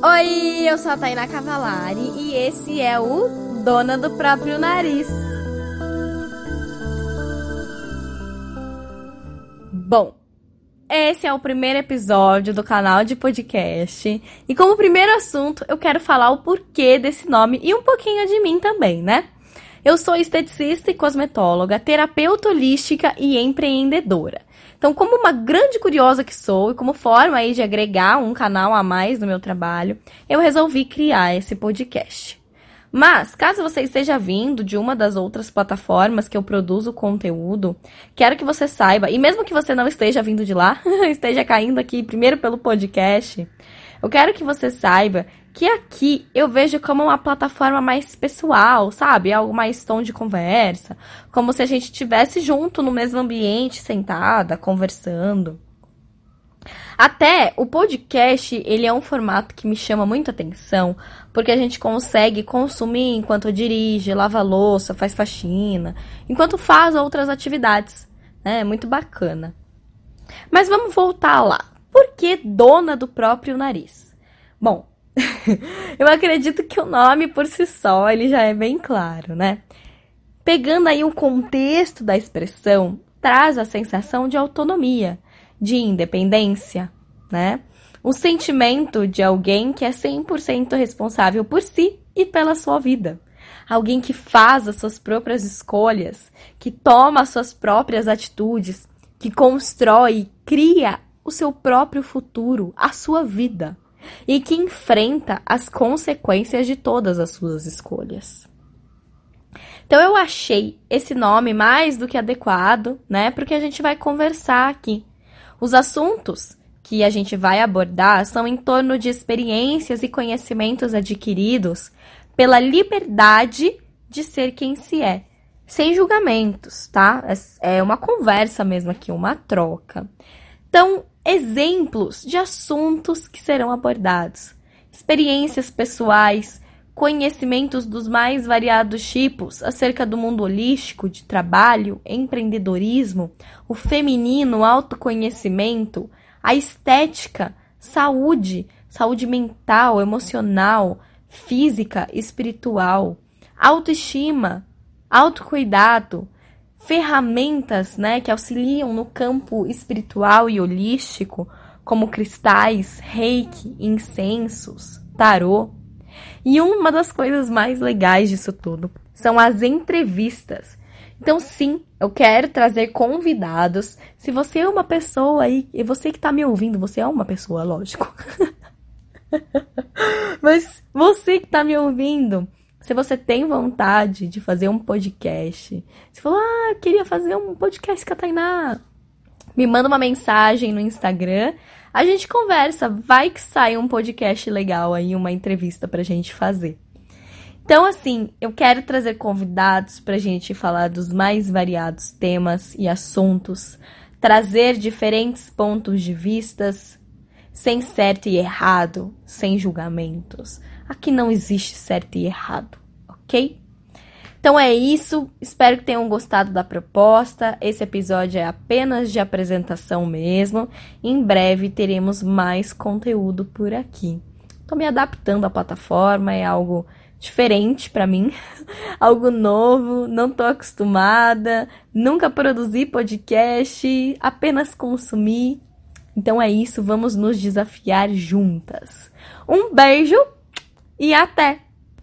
Oi, eu sou a Tainá Cavalari e esse é o Dona do Próprio Nariz. Bom, esse é o primeiro episódio do canal de podcast e como primeiro assunto eu quero falar o porquê desse nome e um pouquinho de mim também, né? Eu sou esteticista e cosmetóloga, terapeuta holística e empreendedora. Então, como uma grande curiosa que sou e como forma aí de agregar um canal a mais no meu trabalho, eu resolvi criar esse podcast. Mas, caso você esteja vindo de uma das outras plataformas que eu produzo conteúdo, quero que você saiba, e mesmo que você não esteja vindo de lá, esteja caindo aqui primeiro pelo podcast, eu quero que você saiba que aqui eu vejo como uma plataforma mais pessoal, sabe? Algo mais tom de conversa, como se a gente estivesse junto no mesmo ambiente, sentada, conversando. Até o podcast, ele é um formato que me chama muita atenção, porque a gente consegue consumir enquanto dirige, lava louça, faz faxina, enquanto faz outras atividades. Né? É muito bacana. Mas vamos voltar lá. Por que dona do próprio nariz? Bom, eu acredito que o nome por si só ele já é bem claro, né? Pegando aí o contexto da expressão, traz a sensação de autonomia, de independência, né? O sentimento de alguém que é 100% responsável por si e pela sua vida. Alguém que faz as suas próprias escolhas, que toma as suas próprias atitudes, que constrói, cria o seu próprio futuro, a sua vida e que enfrenta as consequências de todas as suas escolhas. Então eu achei esse nome mais do que adequado, né? Porque a gente vai conversar aqui. Os assuntos que a gente vai abordar são em torno de experiências e conhecimentos adquiridos pela liberdade de ser quem se é, sem julgamentos, tá? É uma conversa mesmo aqui, uma troca. Então, exemplos de assuntos que serão abordados, experiências pessoais, conhecimentos dos mais variados tipos acerca do mundo holístico, de trabalho, empreendedorismo, o feminino, autoconhecimento, a estética, saúde, saúde mental, emocional, física, espiritual, autoestima, autocuidado, ferramentas, né, que auxiliam no campo espiritual e holístico, como cristais, reiki, incensos, tarô. E uma das coisas mais legais disso tudo são as entrevistas. Então, sim, eu quero trazer convidados. Se você é uma pessoa aí, e você que tá me ouvindo, você é uma pessoa, lógico. Mas você que tá me ouvindo, se você tem vontade de fazer um podcast, se falou, ah, queria fazer um podcast com a Tainá, me manda uma mensagem no Instagram, a gente conversa, vai que sai um podcast legal aí, uma entrevista pra gente fazer. Então, assim, eu quero trazer convidados pra gente falar dos mais variados temas e assuntos, trazer diferentes pontos de vistas, sem certo e errado, sem julgamentos. Aqui não existe certo e errado, ok? Então é isso. Espero que tenham gostado da proposta. Esse episódio é apenas de apresentação mesmo. Em breve teremos mais conteúdo por aqui. Tô me adaptando à plataforma, é algo diferente para mim, algo novo, não tô acostumada, nunca produzi podcast, apenas consumi. Então é isso, vamos nos desafiar juntas. Um beijo e até!